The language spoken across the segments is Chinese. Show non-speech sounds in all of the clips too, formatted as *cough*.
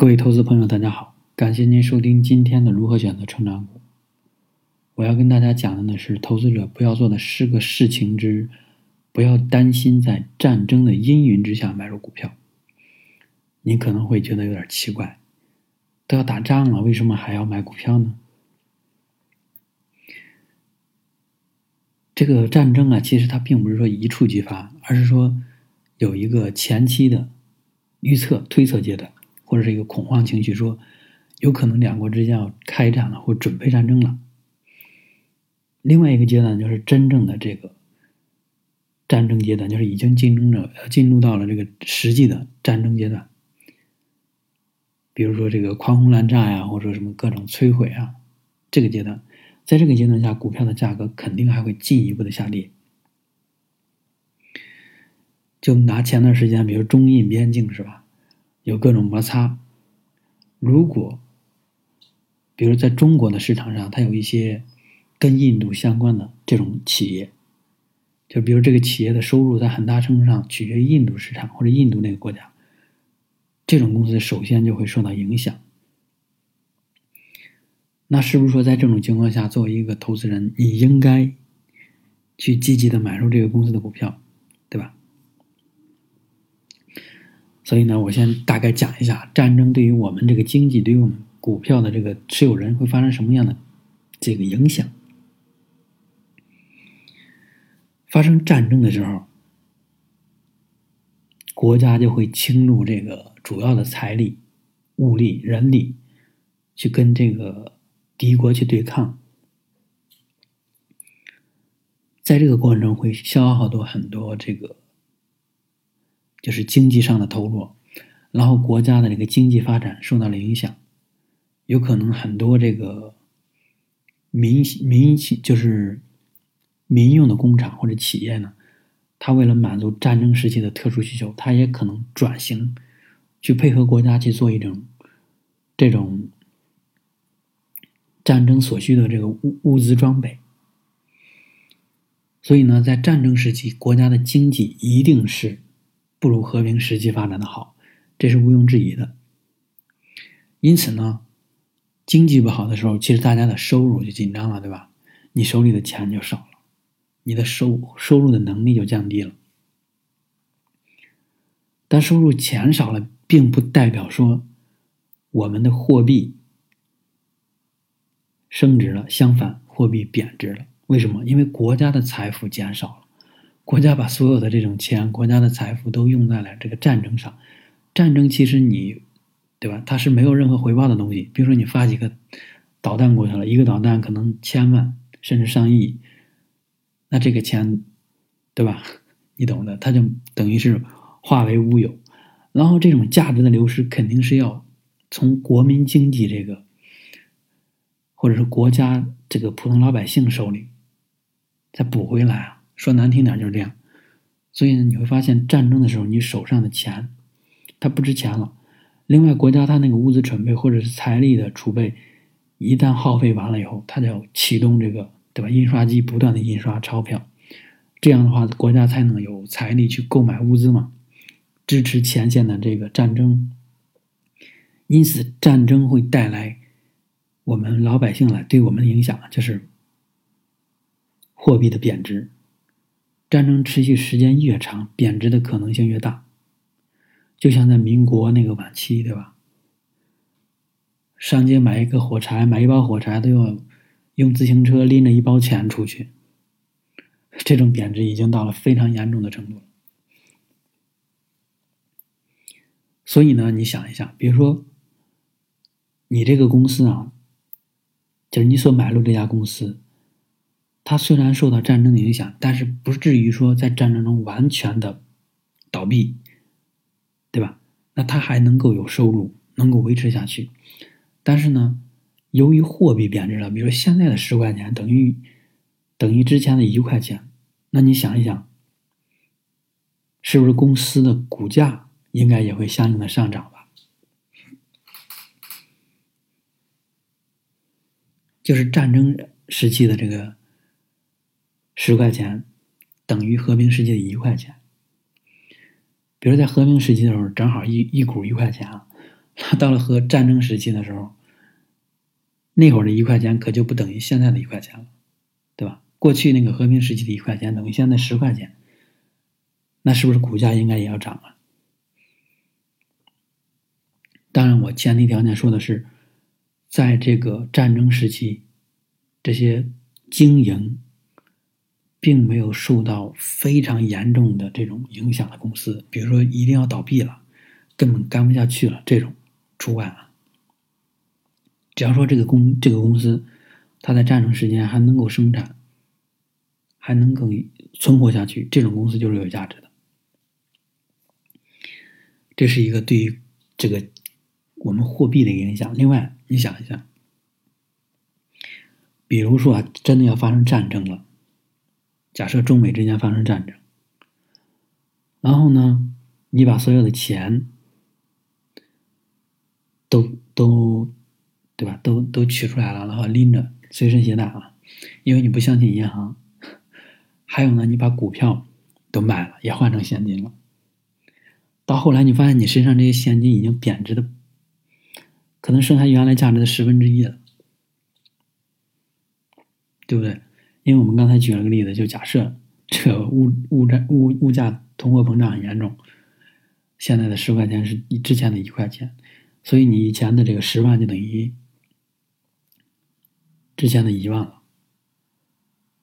各位投资朋友，大家好，感谢您收听今天的如何选择成长股。我要跟大家讲的呢是，投资者不要做的十个事情之，不要担心在战争的阴云之下买入股票。你可能会觉得有点奇怪，都要打仗了，为什么还要买股票呢？这个战争啊，其实它并不是说一触即发，而是说有一个前期的预测、推测阶段。或者是一个恐慌情绪，说有可能两国之间要开战了，或准备战争了。另外一个阶段就是真正的这个战争阶段，就是已经竞争者进入到了这个实际的战争阶段。比如说这个狂轰滥炸呀，或者说什么各种摧毁啊，这个阶段，在这个阶段下，股票的价格肯定还会进一步的下跌。就拿前段时间，比如中印边境是吧？有各种摩擦。如果，比如在中国的市场上，它有一些跟印度相关的这种企业，就比如这个企业的收入在很大程度上取决于印度市场或者印度那个国家，这种公司首先就会受到影响。那是不是说在这种情况下，作为一个投资人，你应该去积极的买入这个公司的股票，对吧？所以呢，我先大概讲一下战争对于我们这个经济，对于我们股票的这个持有人会发生什么样的这个影响。发生战争的时候，国家就会倾注这个主要的财力、物力、人力，去跟这个敌国去对抗。在这个过程中，会消耗多很多这个。就是经济上的投入，然后国家的这个经济发展受到了影响，有可能很多这个民民就是民用的工厂或者企业呢，它为了满足战争时期的特殊需求，它也可能转型去配合国家去做一种这种战争所需的这个物物资装备。所以呢，在战争时期，国家的经济一定是。不如和平时期发展的好，这是毋庸置疑的。因此呢，经济不好的时候，其实大家的收入就紧张了，对吧？你手里的钱就少了，你的收收入的能力就降低了。但收入钱少了，并不代表说我们的货币升值了，相反，货币贬值了。为什么？因为国家的财富减少了。国家把所有的这种钱、国家的财富都用在了这个战争上。战争其实你，对吧？它是没有任何回报的东西。比如说你发几个导弹过去了，一个导弹可能千万甚至上亿，那这个钱，对吧？你懂的，它就等于是化为乌有。然后这种价值的流失肯定是要从国民经济这个，或者是国家这个普通老百姓手里再补回来啊。说难听点就是这样，所以呢，你会发现战争的时候，你手上的钱它不值钱了。另外，国家它那个物资准备或者是财力的储备，一旦耗费完了以后，它就要启动这个对吧？印刷机不断的印刷钞票，这样的话，国家才能有财力去购买物资嘛，支持前线的这个战争。因此，战争会带来我们老百姓来对我们的影响，就是货币的贬值。战争持续时间越长，贬值的可能性越大。就像在民国那个晚期，对吧？上街买一个火柴，买一包火柴都要用自行车拎着一包钱出去。这种贬值已经到了非常严重的程度了。所以呢，你想一下，比如说你这个公司啊，就是你所买入这家公司。它虽然受到战争的影响，但是不至于说在战争中完全的倒闭，对吧？那它还能够有收入，能够维持下去。但是呢，由于货币贬值了，比如现在的十块钱等于等于之前的一块钱，那你想一想，是不是公司的股价应该也会相应的上涨吧？就是战争时期的这个。十块钱等于和平时期的一块钱。比如在和平时期的时候，正好一一股一块钱啊，那到了和战争时期的时候，那会儿的一块钱可就不等于现在的一块钱了，对吧？过去那个和平时期的一块钱等于现在十块钱，那是不是股价应该也要涨啊？当然，我前提条件说的是，在这个战争时期，这些经营并没有受到非常严重的这种影响的公司，比如说一定要倒闭了，根本干不下去了，这种除外啊。只要说这个公这个公司，它在战争时间还能够生产，还能够存活下去，这种公司就是有价值的。这是一个对于这个。我们货币的影响。另外，你想一下，比如说啊，真的要发生战争了，假设中美之间发生战争，然后呢，你把所有的钱都都对吧，都都取出来了，然后拎着随身携带啊，因为你不相信银行。还有呢，你把股票都卖了，也换成现金了。到后来，你发现你身上这些现金已经贬值的。可能剩下原来价值的十分之一了，对不对？因为我们刚才举了个例子，就假设这个物物价物物价通货膨胀很严重，现在的十块钱是之前的一块钱，所以你以前的这个十万就等于之前的一万了。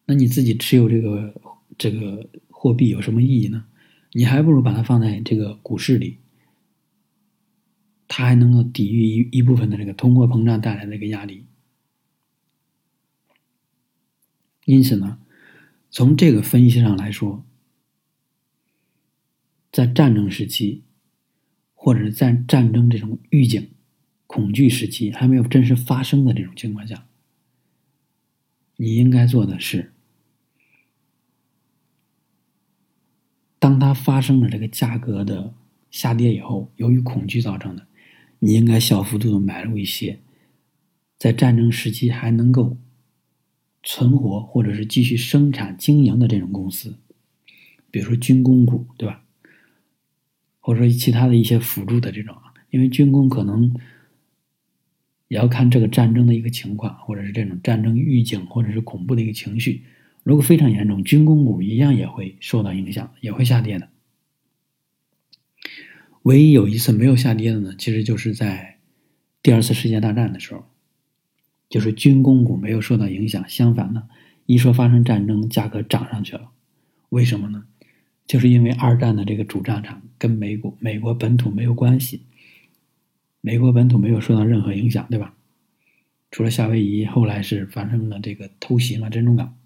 那你自己持有这个这个货币有什么意义呢？你还不如把它放在这个股市里。它还能够抵御一一部分的这个通货膨胀带来的一个压力，因此呢，从这个分析上来说，在战争时期，或者是在战争这种预警、恐惧时期还没有真实发生的这种情况下，你应该做的是，当它发生了这个价格的下跌以后，由于恐惧造成的。你应该小幅度的买入一些，在战争时期还能够存活或者是继续生产经营的这种公司，比如说军工股，对吧？或者说其他的一些辅助的这种，因为军工可能也要看这个战争的一个情况，或者是这种战争预警或者是恐怖的一个情绪，如果非常严重，军工股一样也会受到影响，也会下跌的。唯一有一次没有下跌的呢，其实就是在第二次世界大战的时候，就是军工股没有受到影响。相反呢，一说发生战争，价格涨上去了。为什么呢？就是因为二战的这个主战场跟美国美国本土没有关系，美国本土没有受到任何影响，对吧？除了夏威夷后来是发生了这个偷袭嘛，珍珠港。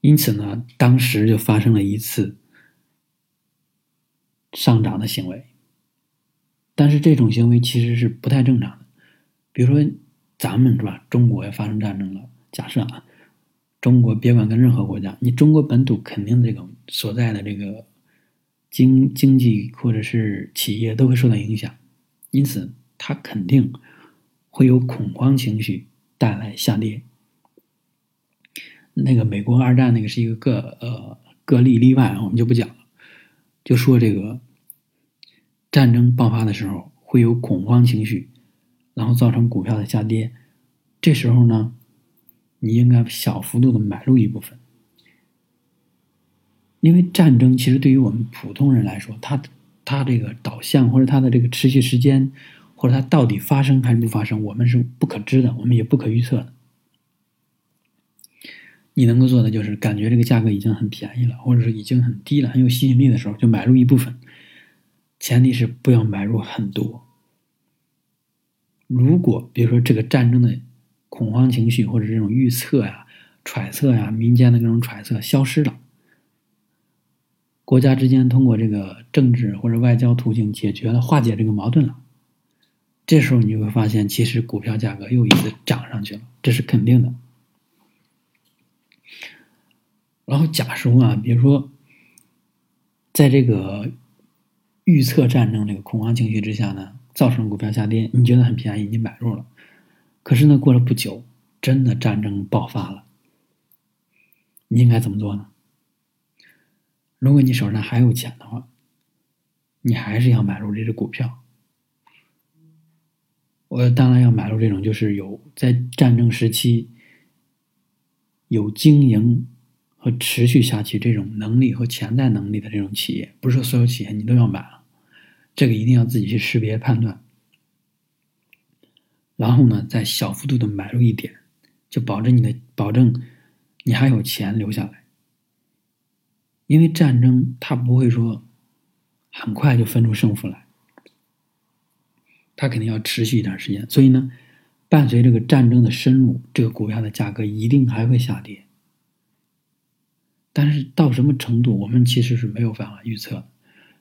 因此呢，当时就发生了一次。上涨的行为，但是这种行为其实是不太正常的。比如说，咱们是吧？中国要发生战争了，假设啊，中国别管跟任何国家，你中国本土肯定这个所在的这个经经济或者是企业都会受到影响，因此它肯定会有恐慌情绪带来下跌。那个美国二战那个是一个个呃个例例外，我们就不讲了。就说这个战争爆发的时候会有恐慌情绪，然后造成股票的下跌。这时候呢，你应该小幅度的买入一部分，因为战争其实对于我们普通人来说，它它这个导向或者它的这个持续时间，或者它到底发生还是不发生，我们是不可知的，我们也不可预测的。你能够做的就是感觉这个价格已经很便宜了，或者是已经很低了，很有吸引力的时候，就买入一部分。前提是不要买入很多。如果比如说这个战争的恐慌情绪或者这种预测呀、揣测呀、民间的各种揣测消失了，国家之间通过这个政治或者外交途径解决了、化解这个矛盾了，这时候你就会发现，其实股票价格又一次涨上去了，这是肯定的。然后假说啊，比如说，在这个预测战争这个恐慌情绪之下呢，造成股票下跌，你觉得很便宜，你买入了。可是呢，过了不久，真的战争爆发了，你应该怎么做呢？如果你手上还有钱的话，你还是要买入这只股票。我当然要买入这种就是有在战争时期有经营和持续下去这种能力和潜在能力的这种企业，不是说所有企业你都要买了，这个一定要自己去识别判断。然后呢，再小幅度的买入一点，就保证你的保证你还有钱留下来，因为战争它不会说很快就分出胜负来。它肯定要持续一段时间，所以呢，伴随这个战争的深入，这个股票的价格一定还会下跌。但是到什么程度，我们其实是没有办法预测，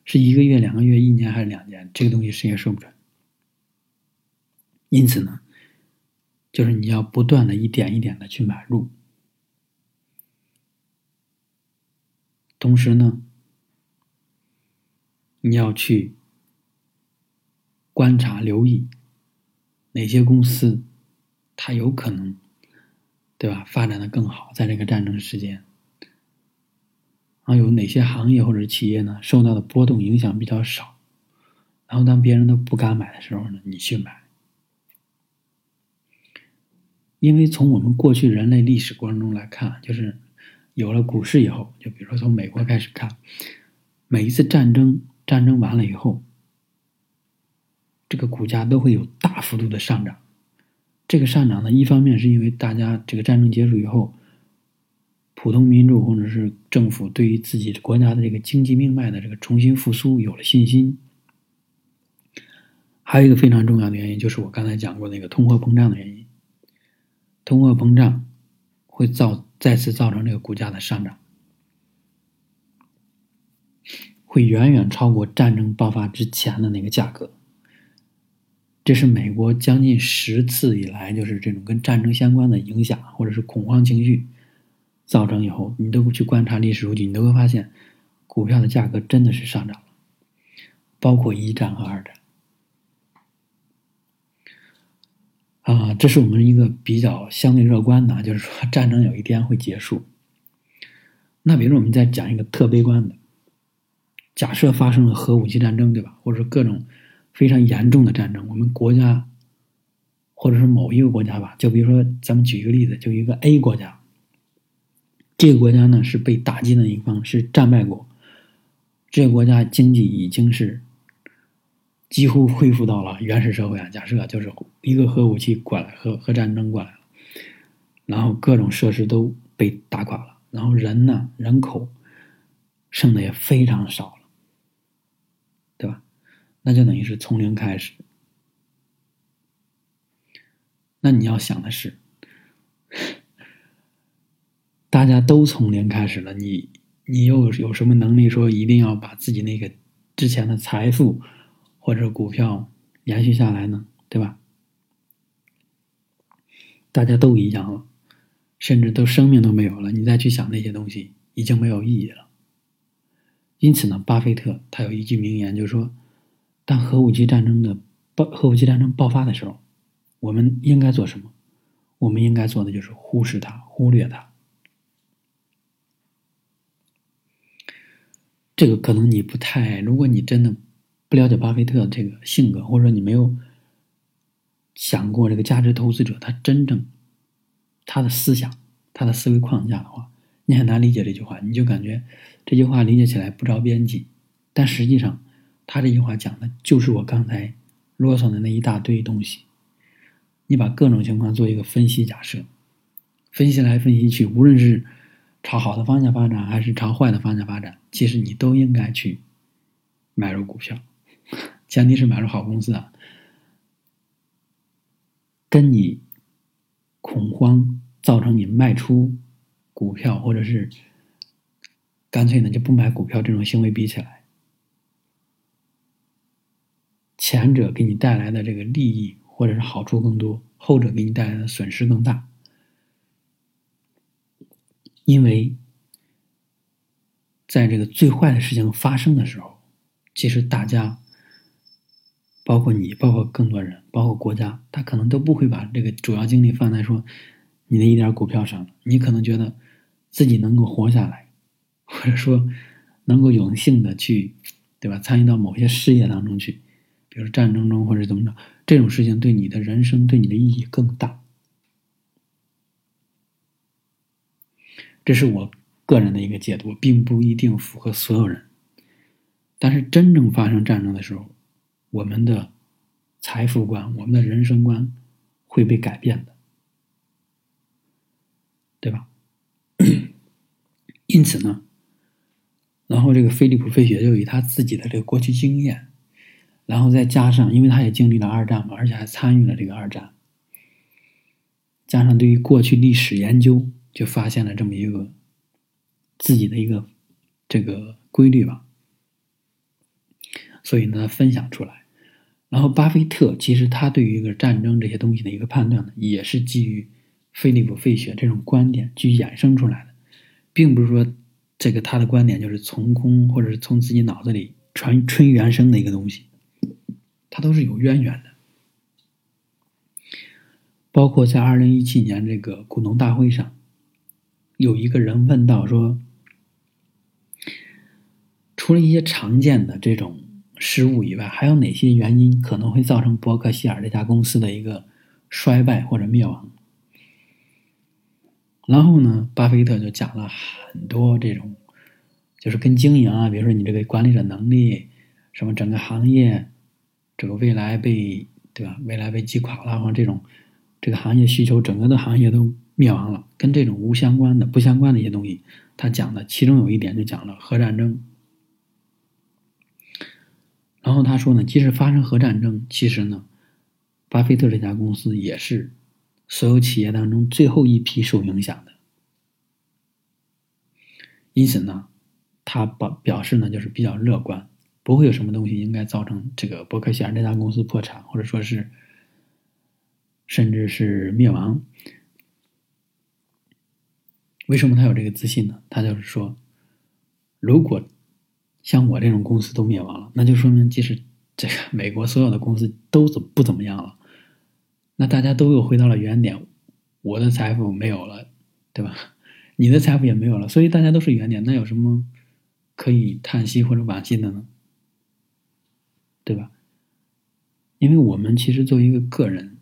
是一个月、两个月、一年还是两年，这个东西谁也说不准。因此呢，就是你要不断的一点一点的去买入，同时呢，你要去。观察、留意哪些公司，它有可能，对吧？发展的更好，在这个战争时间，然后有哪些行业或者企业呢，受到的波动影响比较少？然后当别人都不敢买的时候呢，你去买。因为从我们过去人类历史过程中来看，就是有了股市以后，就比如说从美国开始看，每一次战争，战争完了以后。这个股价都会有大幅度的上涨，这个上涨呢，一方面是因为大家这个战争结束以后，普通民众或者是政府对于自己国家的这个经济命脉的这个重新复苏有了信心，还有一个非常重要的原因就是我刚才讲过那个通货膨胀的原因，通货膨胀会造再次造成这个股价的上涨，会远远超过战争爆发之前的那个价格。这是美国将近十次以来，就是这种跟战争相关的影响，或者是恐慌情绪造成以后，你都去观察历史数据，你都会发现，股票的价格真的是上涨了，包括一战和二战。啊，这是我们一个比较相对乐观的，就是说战争有一天会结束。那比如说我们再讲一个特悲观的，假设发生了核武器战争，对吧？或者各种。非常严重的战争，我们国家，或者是某一个国家吧，就比如说，咱们举一个例子，就一个 A 国家，这个国家呢是被打击的一方，是战败国，这个国家经济已经是几乎恢复到了原始社会啊。假设就是一个核武器过来，核核战争过来了，然后各种设施都被打垮了，然后人呢，人口剩的也非常少了，对吧。那就等于是从零开始。那你要想的是，大家都从零开始了，你你又有什么能力说一定要把自己那个之前的财富或者股票延续下来呢？对吧？大家都一样了，甚至都生命都没有了，你再去想那些东西已经没有意义了。因此呢，巴菲特他有一句名言，就是说。当核武器战争的爆核武器战争爆发的时候，我们应该做什么？我们应该做的就是忽视它，忽略它。这个可能你不太，如果你真的不了解巴菲特这个性格，或者说你没有想过这个价值投资者他真正他的思想、他的思维框架的话，你很难理解这句话。你就感觉这句话理解起来不着边际，但实际上。他这句话讲的就是我刚才啰嗦的那一大堆东西。你把各种情况做一个分析假设，分析来分析去，无论是朝好的方向发展，还是朝坏的方向发展，其实你都应该去买入股票，前提是买入好公司啊。跟你恐慌造成你卖出股票，或者是干脆呢就不买股票这种行为比起来。前者给你带来的这个利益或者是好处更多，后者给你带来的损失更大。因为在这个最坏的事情发生的时候，其实大家，包括你，包括更多人，包括国家，他可能都不会把这个主要精力放在说你的一点股票上。你可能觉得自己能够活下来，或者说能够有幸的去对吧？参与到某些事业当中去，比如战争中或者怎么着，这种事情对你的人生对你的意义更大。这是我个人的一个解读，并不一定符合所有人。但是真正发生战争的时候，我们的财富观、我们的人生观会被改变的，对吧？*coughs* 因此呢，然后这个菲利普·费雪就以他自己的这个过去经验，然后再加上，因为他也经历了二战嘛，而且还参与了这个二战，加上对于过去历史研究，就发现了这么一个自己的一个这个规律吧。所以呢，分享出来。然后，巴菲特其实他对于一个战争这些东西的一个判断呢，也是基于菲利普·费雪这种观点去衍生出来的，并不是说这个他的观点就是从空或者是从自己脑子里传春原生的一个东西，他都是有渊源的。包括在二零一七年这个股东大会上，有一个人问到说，除了一些常见的这种。失误以外，还有哪些原因可能会造成伯克希尔这家公司的一个衰败或者灭亡？然后呢，巴菲特就讲了很多这种，就是跟经营啊，比如说你这个管理者能力，什么整个行业这个未来被对吧？未来被击垮了，或者这种这个行业需求整个的行业都灭亡了，跟这种无相关的、不相关的一些东西，他讲的其中有一点就讲了核战争。然后他说呢，即使发生核战争，其实呢，巴菲特这家公司也是所有企业当中最后一批受影响的。因此呢，他表表示呢，就是比较乐观，不会有什么东西应该造成这个伯克希尔这家公司破产，或者说是甚至是灭亡。为什么他有这个自信呢？他就是说，如果。像我这种公司都灭亡了，那就说明即使这个美国所有的公司都怎不怎么样了，那大家都又回到了原点，我的财富没有了，对吧？你的财富也没有了，所以大家都是原点，那有什么可以叹息或者惋惜的呢？对吧？因为我们其实作为一个个人，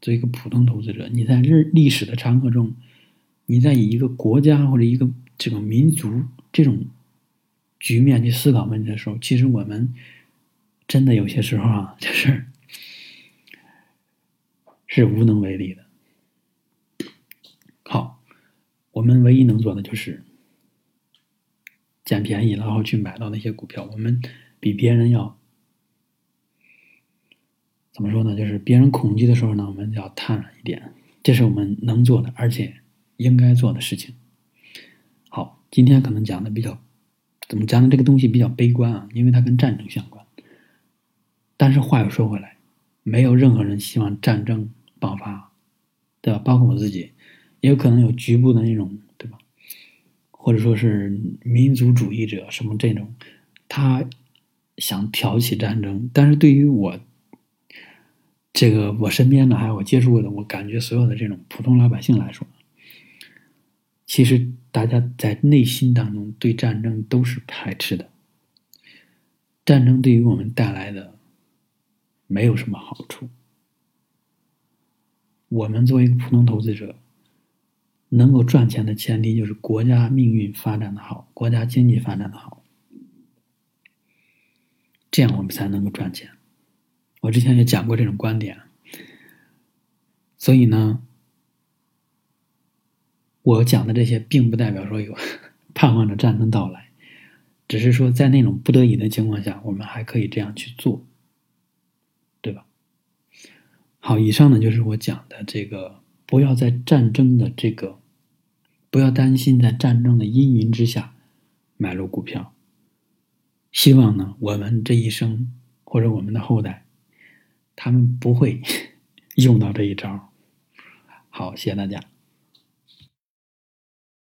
作为一个普通投资者，你在日历史的长河中，你在以一个国家或者一个这个民族这种。局面去思考问题的时候，其实我们真的有些时候啊，就是是无能为力的。好，我们唯一能做的就是捡便宜，然后去买到那些股票。我们比别人要怎么说呢？就是别人恐惧的时候呢，我们要贪婪一点。这是我们能做的，而且应该做的事情。好，今天可能讲的比较。怎么讲呢？这个东西比较悲观啊，因为它跟战争相关。但是话又说回来，没有任何人希望战争爆发，对吧？包括我自己，也有可能有局部的那种，对吧？或者说是民族主义者什么这种，他想挑起战争。但是对于我，这个我身边的还有我接触过的，我感觉所有的这种普通老百姓来说，其实。大家在内心当中对战争都是排斥的，战争对于我们带来的没有什么好处。我们作为一个普通投资者，能够赚钱的前提就是国家命运发展的好，国家经济发展的好，这样我们才能够赚钱。我之前也讲过这种观点，所以呢。我讲的这些，并不代表说有 *laughs* 盼望着战争到来，只是说在那种不得已的情况下，我们还可以这样去做，对吧？好，以上呢就是我讲的这个，不要在战争的这个，不要担心在战争的阴云之下买入股票。希望呢，我们这一生或者我们的后代，他们不会 *laughs* 用到这一招。好，谢谢大家。